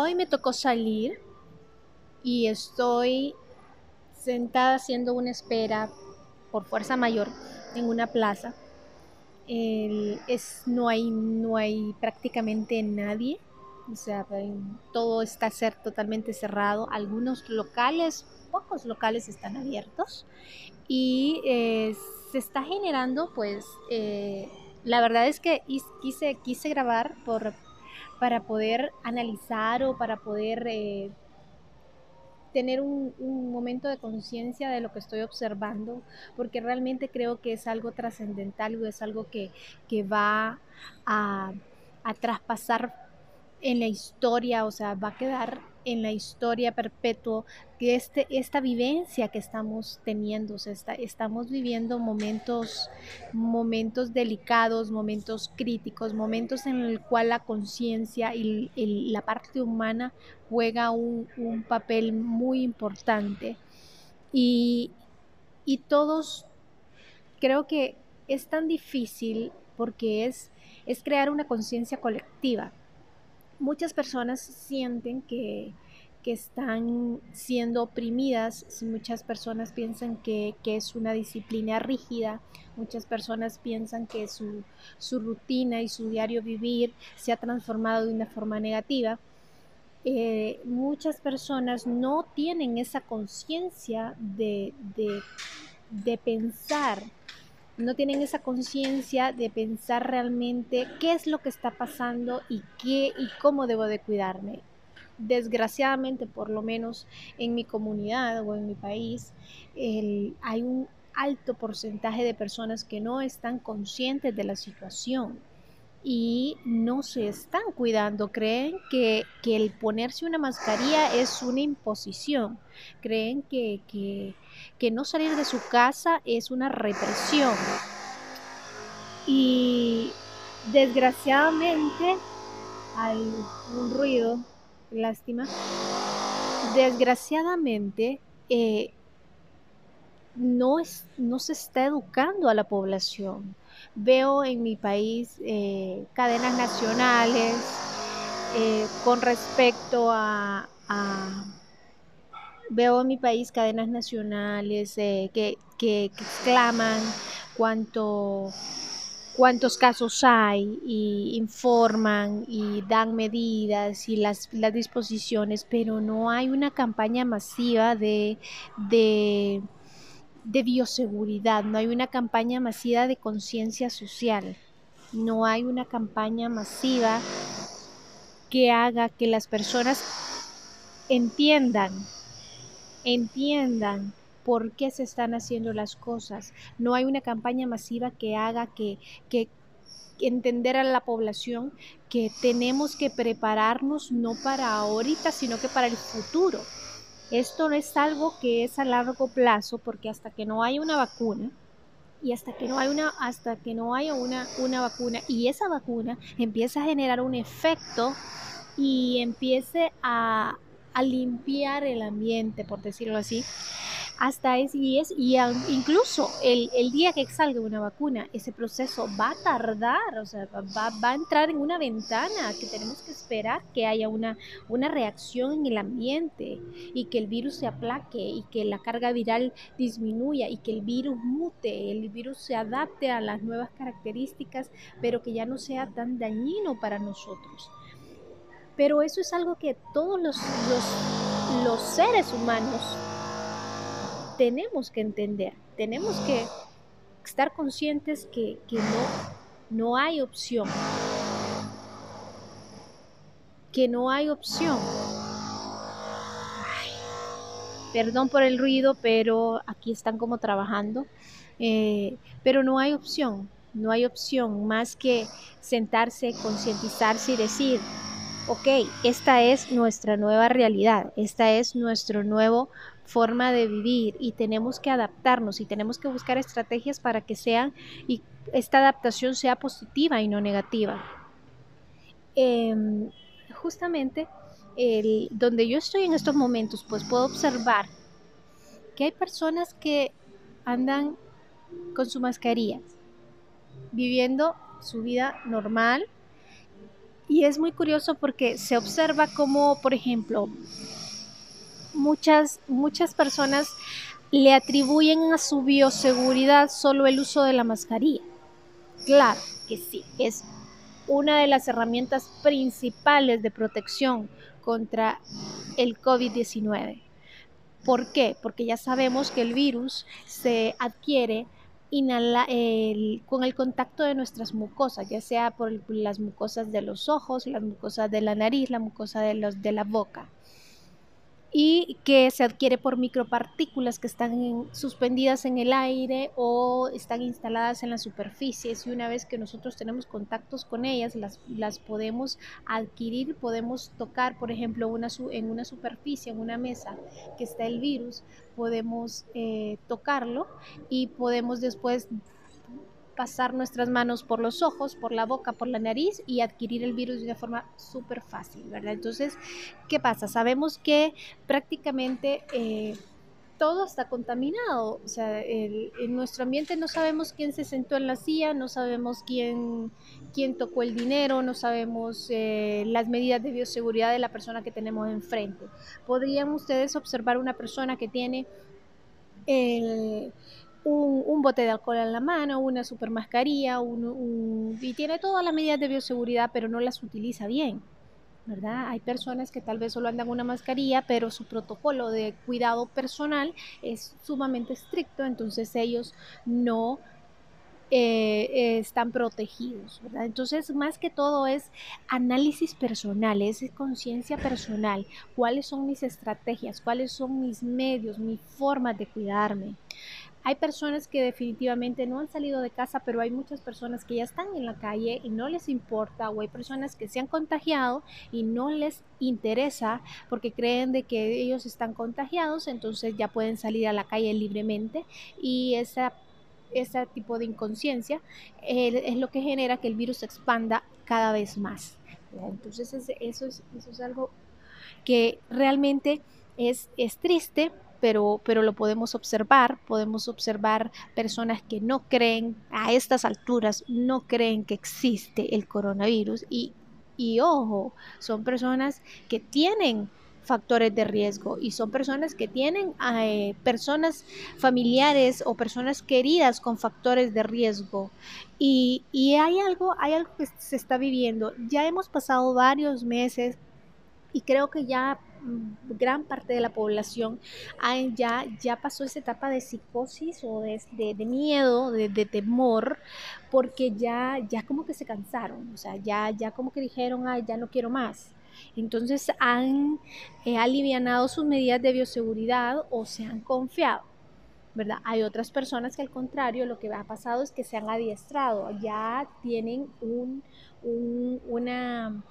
hoy me tocó salir y estoy sentada haciendo una espera por fuerza mayor en una plaza. es, no, hay, no hay prácticamente nadie, o sea, todo está totalmente cerrado. Algunos locales, pocos locales están abiertos y eh, se está generando, pues, eh, la verdad es que quise grabar por, para poder analizar o para poder eh, tener un, momento de conciencia de lo que estoy observando, porque realmente creo que es algo trascendental o es algo que, va a, a traspasar en la historia, o sea, va a quedar en la historia perpetua que este, esta vivencia que estamos teniendo, o sea, estamos viviendo momentos, momentos delicados, momentos críticos, momentos en el cual la conciencia y la parte humana juega un, papel muy importante. Y, y todos, creo que es tan difícil porque es, es crear una conciencia colectiva muchas personas sienten que, están siendo oprimidas, muchas personas piensan que, es una disciplina rígida, muchas personas piensan que su, rutina y su diario vivir se ha transformado de una forma negativa. Eh, muchas personas no tienen esa conciencia de, de, de pensar no tienen esa conciencia de pensar realmente qué es lo que está pasando y qué y cómo debo de cuidarme. Desgraciadamente, por lo menos en mi comunidad o en mi país, hay un alto porcentaje de personas que no están conscientes de la situación y no se están cuidando. Creen que, el ponerse una mascarilla es una imposición. Creen que, que, no salir de su casa es una represión. Y desgraciadamente hay un ruido, lástima. Desgraciadamente eh, no, es, no se está educando a la población veo en mi país eh, cadenas nacionales eh, con respecto a, veo en mi país cadenas nacionales eh, que, que, exclaman cuánto cuántos casos hay y informan y dan medidas y las, las disposiciones, pero no hay una campaña masiva de, de de bioseguridad, no hay una campaña masiva de conciencia social, no hay una campaña masiva que haga que las personas entiendan, entiendan por qué se están haciendo las cosas. No hay una campaña masiva que haga que, que entender a la población que tenemos que prepararnos no para ahorita, sino que para el futuro. Esto no es algo que es a largo plazo porque hasta que no haya una vacuna y hasta que no hay una hasta que no haya una, una vacuna y esa vacuna empieza a generar un efecto y empiece a, a limpiar el ambiente, por decirlo así, hasta es y es y incluso el, día que salga una vacuna ese proceso va a tardar o sea va, va, a entrar en una ventana que tenemos que esperar que haya una, una reacción en el ambiente y que el virus se aplaque y que la carga viral disminuya y que el virus mute el virus se adapte a las nuevas características pero que ya no sea tan dañino para nosotros. Pero eso es algo que todos los, los, los seres humanos tenemos que entender, tenemos que estar conscientes que, no, no hay opción, que no hay opción. perdón por el ruido, pero aquí están como trabajando, eh, pero no hay opción, no hay opción más que sentarse, concientizarse y decir, ok, esta es nuestra nueva realidad, esta es nuestro nuevo forma de vivir y tenemos que adaptarnos y tenemos que buscar estrategias para que sean y esta adaptación sea positiva y no negativa. Em, justamente donde yo estoy en estos momentos, pues puedo observar que hay personas que andan con su mascarilla, viviendo su vida normal, y es muy curioso porque se observa como, por ejemplo, muchas, muchas personas le atribuyen a su bioseguridad solo el uso de la mascarilla. Claro que sí, es una de las herramientas principales de protección contra el COVID-19. ¿Por qué? Porque ya sabemos que el virus se adquiere con el contacto de nuestras mucosas, ya sea por las mucosas de los ojos, las mucosas de la nariz, la mucosa de, los, de la boca y que se adquiere por micropartículas que están suspendidas en el aire o están instaladas en las superficies y una vez que nosotros tenemos contactos con ellas las, las podemos adquirir, podemos tocar por ejemplo una, en una superficie, en una mesa que está el virus, podemos eh, tocarlo y podemos después pasar nuestras manos por los ojos, por la boca, por la nariz y adquirir el virus de una forma súper fácil, ¿verdad? Entonces, ¿qué pasa? Sabemos que prácticamente... Eh, todo está contaminado. O sea, en nuestro ambiente no sabemos quién se sentó en la silla, no sabemos quién, quién tocó el dinero, no sabemos eh, las medidas de bioseguridad de la persona que tenemos enfrente. Podrían ustedes observar una persona que tiene el un, bote de alcohol en la mano, una super mascarilla, y tiene todas las medidas de bioseguridad, pero no las utiliza bien. ¿verdad? Hay personas que tal vez solo andan una mascarilla, pero su protocolo de cuidado personal es sumamente estricto, entonces ellos no eh, están protegidos, ¿verdad? Entonces, más que todo es análisis personal, es conciencia personal, cuáles son mis estrategias, cuáles son mis medios, mi forma de cuidarme. Hay personas que definitivamente no han salido de casa, pero hay muchas personas que ya están en la calle y no les importa, o hay personas que se han contagiado y no les interesa porque creen de que ellos están contagiados, entonces ya pueden salir a la calle libremente y esa ese tipo de inconsciencia eh, es lo que genera que el virus se expanda cada vez más. Entonces eso es, eso es algo que realmente es, es triste pero, pero lo podemos observar, podemos observar personas que no creen a estas alturas, no creen que existe el coronavirus y, y ojo, son personas que tienen factores de riesgo y son personas que tienen eh, personas familiares o personas queridas con factores de riesgo. Y, y, hay algo hay algo que se está viviendo. Ya hemos pasado varios meses y creo que ya gran parte de la población ya, ya pasó esa etapa de psicosis o de, de, miedo, de, temor, porque ya, ya como que se cansaron, o sea, ya, ya como que dijeron, ay, ya no quiero más. Entonces han eh, alivianado sus medidas de bioseguridad o se han confiado. ¿verdad? Hay otras personas que al contrario lo que ha pasado es que se han adiestrado, ya tienen un, un, una,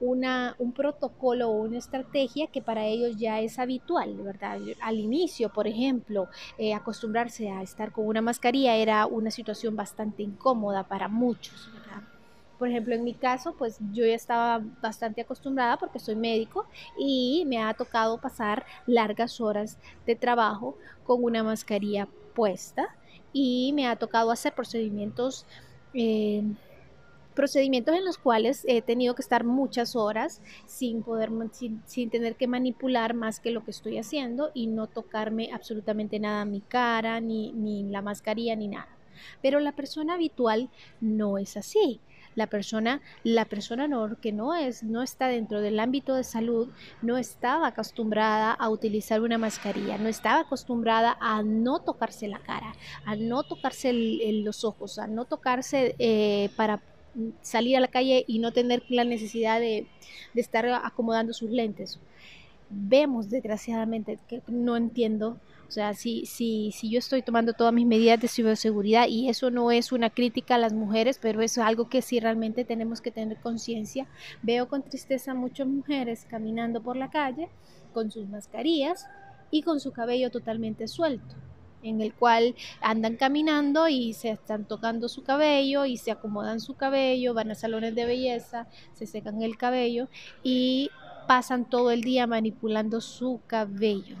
una, un protocolo o una estrategia que para ellos ya es habitual, ¿verdad? Al inicio, por ejemplo, eh, acostumbrarse a estar con una mascarilla era una situación bastante incómoda para muchos, ¿verdad? Por ejemplo, en mi caso, pues yo ya estaba bastante acostumbrada porque soy médico y me ha tocado pasar largas horas de trabajo con una mascarilla puesta y me ha tocado hacer procedimientos eh, procedimientos en los cuales he tenido que estar muchas horas sin poder, sin, tener que manipular más que lo que estoy haciendo y no tocarme absolutamente nada mi cara, ni, ni la mascarilla, ni nada. Pero la persona habitual no es así. La persona, la persona no, que no es, no está dentro del ámbito de salud, no estaba acostumbrada a utilizar una mascarilla, no estaba acostumbrada a no tocarse la cara, a no tocarse los ojos, a no tocarse eh, para salir a la calle y no tener la necesidad de, estar acomodando sus lentes. Vemos, desgraciadamente, que no entiendo o sea, si, si, si yo estoy tomando todas mis medidas de ciberseguridad y eso no es una crítica a las mujeres, pero es algo que sí realmente tenemos que tener conciencia. Veo con tristeza muchas mujeres caminando por la calle con sus mascarillas y con su cabello totalmente suelto en el cual andan caminando y se están tocando su cabello y se acomodan su cabello, van a salones de belleza, se secan el cabello y pasan todo el día manipulando su cabello.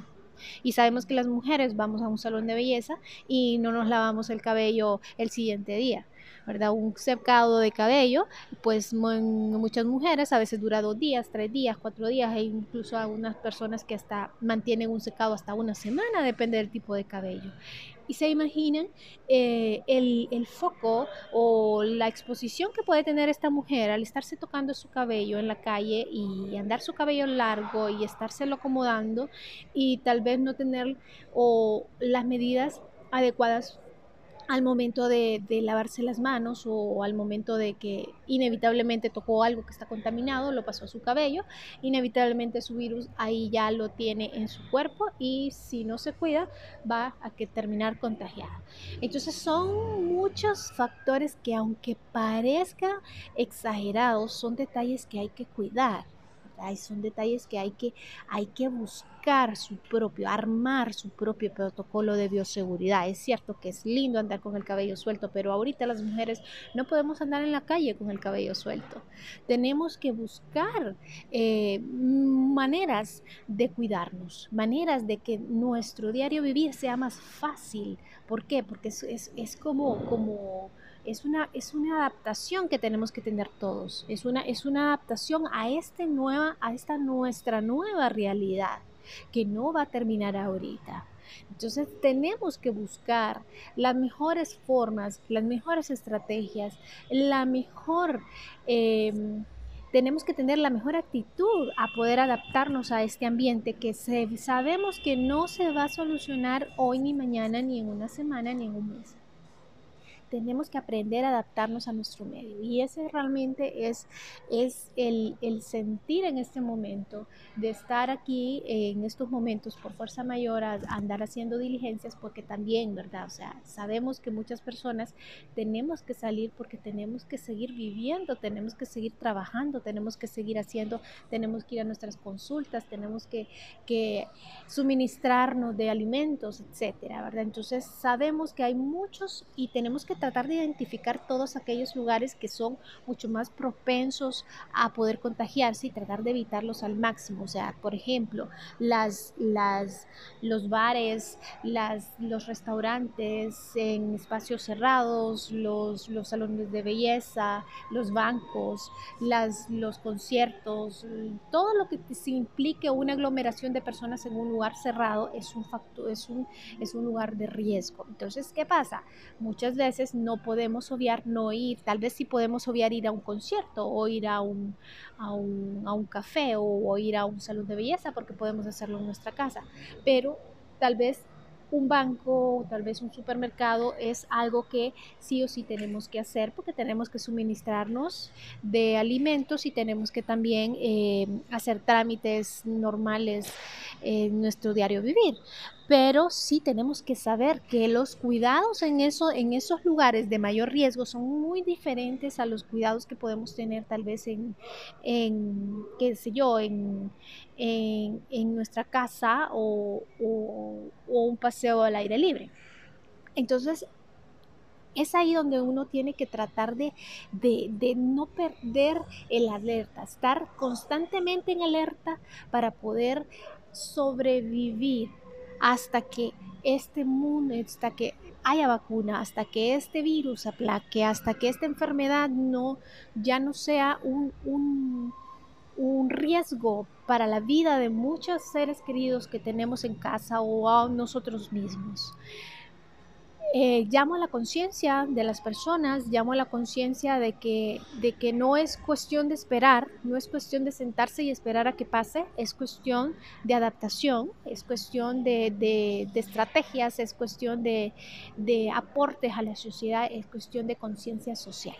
Y sabemos que las mujeres vamos a un salón de belleza y no nos lavamos el cabello el siguiente día. ¿Verdad? Un secado de cabello, pues muchas mujeres a veces dura dos días, tres días, cuatro días, e incluso algunas personas que hasta mantienen un secado hasta una semana, depende del tipo de cabello. Y se imaginan eh, el, el, foco o la exposición que puede tener esta mujer al estarse tocando su cabello en la calle y andar su cabello largo y estárselo acomodando y tal vez no tener o las medidas adecuadas al momento de, lavarse las manos o al momento de que inevitablemente tocó algo que está contaminado, lo pasó a su cabello, inevitablemente su virus ahí ya lo tiene en su cuerpo y si no se cuida va a que terminar contagiada. Entonces son muchos factores que aunque parezca exagerados, son detalles que hay que cuidar son detalles que hay que, hay que buscar su propio, armar su propio protocolo de bioseguridad. Es cierto que es lindo andar con el cabello suelto, pero ahorita las mujeres no podemos andar en la calle con el cabello suelto. Tenemos que buscar eh, maneras de cuidarnos, maneras de que nuestro diario vivir sea más fácil. ¿Por qué? Porque es, es, es como, como es una, es una adaptación que tenemos que tener todos, es una, es una adaptación a, este nueva, a esta nuestra nueva realidad que no va a terminar ahorita. Entonces tenemos que buscar las mejores formas, las mejores estrategias, la mejor... Em, tenemos que tener la mejor actitud a poder adaptarnos a este ambiente que sabemos que no se va a solucionar hoy ni mañana, ni en una semana, ni en un mes tenemos que aprender a adaptarnos a nuestro medio. Y ese realmente es, es el, el, sentir en este momento de estar aquí en estos momentos por fuerza mayor a, andar haciendo diligencias porque también, ¿verdad? O sea, sabemos que muchas personas tenemos que salir porque tenemos que seguir viviendo, tenemos que seguir trabajando, tenemos que seguir haciendo, tenemos que ir a nuestras consultas, tenemos que, que suministrarnos de alimentos, etcétera, ¿verdad? Entonces sabemos que hay muchos y tenemos que tratar de identificar todos aquellos lugares que son mucho más propensos a poder contagiarse y tratar de evitarlos al máximo. O sea, por ejemplo, las, las, los bares, las, los restaurantes en espacios cerrados, los, los salones de belleza, los bancos, las, los conciertos, todo lo que se implique una aglomeración de personas en un lugar cerrado es un, factor, es un, es un lugar de riesgo. Entonces, ¿qué pasa? Muchas veces no podemos obviar no ir, tal vez sí podemos obviar ir a un concierto o ir a un, a un, a un café o, o ir a un salón de belleza porque podemos hacerlo en nuestra casa, pero tal vez un banco, tal vez un supermercado, es algo que sí o sí tenemos que hacer porque tenemos que suministrarnos de alimentos y tenemos que también eh, hacer trámites normales en nuestro diario vivir. Pero sí tenemos que saber que los cuidados en, eso, en esos lugares de mayor riesgo son muy diferentes a los cuidados que podemos tener tal vez en, qué sé yo, en, nuestra casa o, un paseo al aire libre. Entonces, es ahí donde uno tiene que tratar de, no perder el alerta, estar constantemente en alerta para poder sobrevivir hasta que este mundo, hasta que haya vacuna, hasta que este virus aplaque, hasta que esta enfermedad no, ya no sea un, un un riesgo para la vida de muchos seres queridos que tenemos en casa o a nosotros mismos. Eh, llamo a la conciencia de las personas, llamo a la conciencia de que, de que no es cuestión de esperar, no es cuestión de sentarse y esperar a que pase, es cuestión de adaptación, es cuestión de, de, de estrategias, es cuestión de, de aportes a la sociedad, es cuestión de conciencia social.